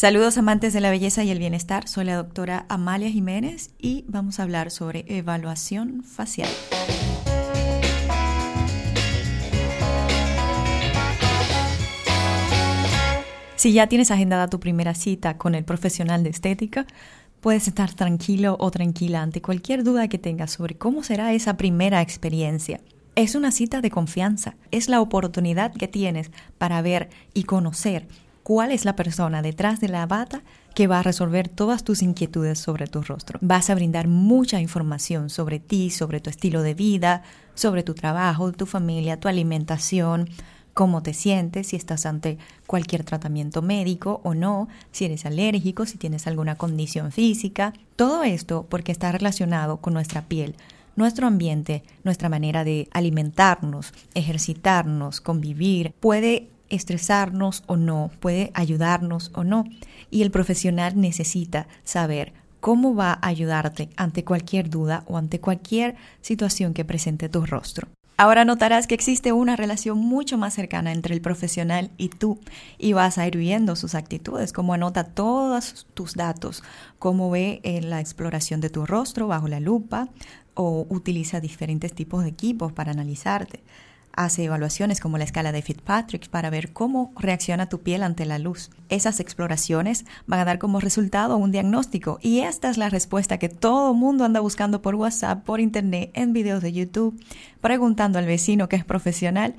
Saludos amantes de la belleza y el bienestar, soy la doctora Amalia Jiménez y vamos a hablar sobre evaluación facial. Si ya tienes agendada tu primera cita con el profesional de estética, puedes estar tranquilo o tranquila ante cualquier duda que tengas sobre cómo será esa primera experiencia. Es una cita de confianza, es la oportunidad que tienes para ver y conocer cuál es la persona detrás de la bata que va a resolver todas tus inquietudes sobre tu rostro. Vas a brindar mucha información sobre ti, sobre tu estilo de vida, sobre tu trabajo, tu familia, tu alimentación, cómo te sientes, si estás ante cualquier tratamiento médico o no, si eres alérgico, si tienes alguna condición física. Todo esto porque está relacionado con nuestra piel, nuestro ambiente, nuestra manera de alimentarnos, ejercitarnos, convivir, puede estresarnos o no, puede ayudarnos o no. Y el profesional necesita saber cómo va a ayudarte ante cualquier duda o ante cualquier situación que presente tu rostro. Ahora notarás que existe una relación mucho más cercana entre el profesional y tú y vas a ir viendo sus actitudes, cómo anota todos tus datos, cómo ve en la exploración de tu rostro bajo la lupa o utiliza diferentes tipos de equipos para analizarte hace evaluaciones como la escala de Fitzpatrick para ver cómo reacciona tu piel ante la luz. Esas exploraciones van a dar como resultado un diagnóstico y esta es la respuesta que todo mundo anda buscando por WhatsApp, por internet, en videos de YouTube, preguntando al vecino que es profesional.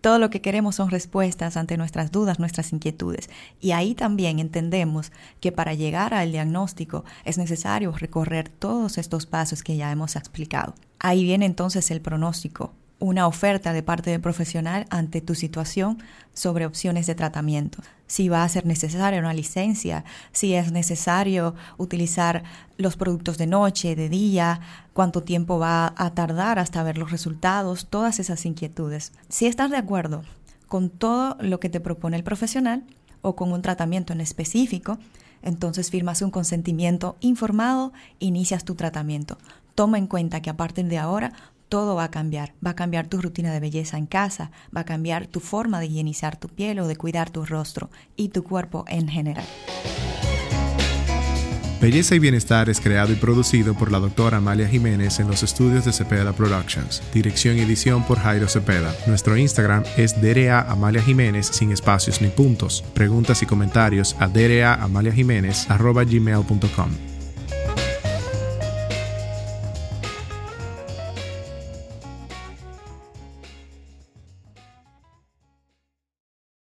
Todo lo que queremos son respuestas ante nuestras dudas, nuestras inquietudes. Y ahí también entendemos que para llegar al diagnóstico es necesario recorrer todos estos pasos que ya hemos explicado. Ahí viene entonces el pronóstico, una oferta de parte del profesional ante tu situación sobre opciones de tratamiento. Si va a ser necesaria una licencia, si es necesario utilizar los productos de noche, de día, cuánto tiempo va a tardar hasta ver los resultados, todas esas inquietudes. Si estás de acuerdo con todo lo que te propone el profesional o con un tratamiento en específico, entonces firmas un consentimiento informado, inicias tu tratamiento. Toma en cuenta que a partir de ahora todo va a cambiar. Va a cambiar tu rutina de belleza en casa, va a cambiar tu forma de higienizar tu piel o de cuidar tu rostro y tu cuerpo en general. Belleza y Bienestar es creado y producido por la doctora Amalia Jiménez en los estudios de Cepeda Productions. Dirección y edición por Jairo Cepeda. Nuestro Instagram es DRA Amalia Jiménez sin espacios ni puntos. Preguntas y comentarios a gmail.com